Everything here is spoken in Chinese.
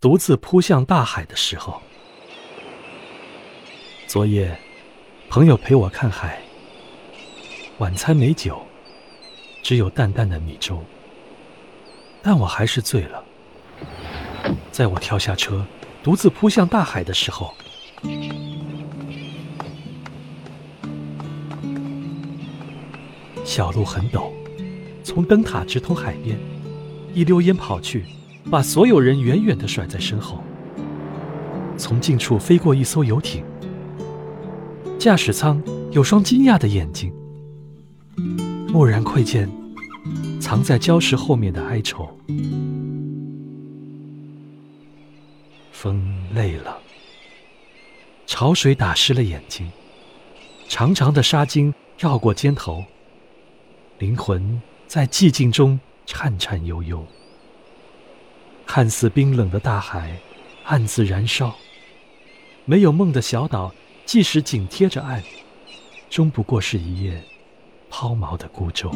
独自扑向大海的时候。昨夜，朋友陪我看海，晚餐没酒，只有淡淡的米粥，但我还是醉了。在我跳下车，独自扑向大海的时候，小路很陡，从灯塔直通海边，一溜烟跑去，把所有人远远地甩在身后。从近处飞过一艘游艇。驾驶舱有双惊讶的眼睛，蓦然窥见藏在礁石后面的哀愁。风累了，潮水打湿了眼睛，长长的纱巾绕过肩头，灵魂在寂静中颤颤悠悠。看似冰冷的大海暗自燃烧，没有梦的小岛。即使紧贴着岸，终不过是一叶抛锚的孤舟。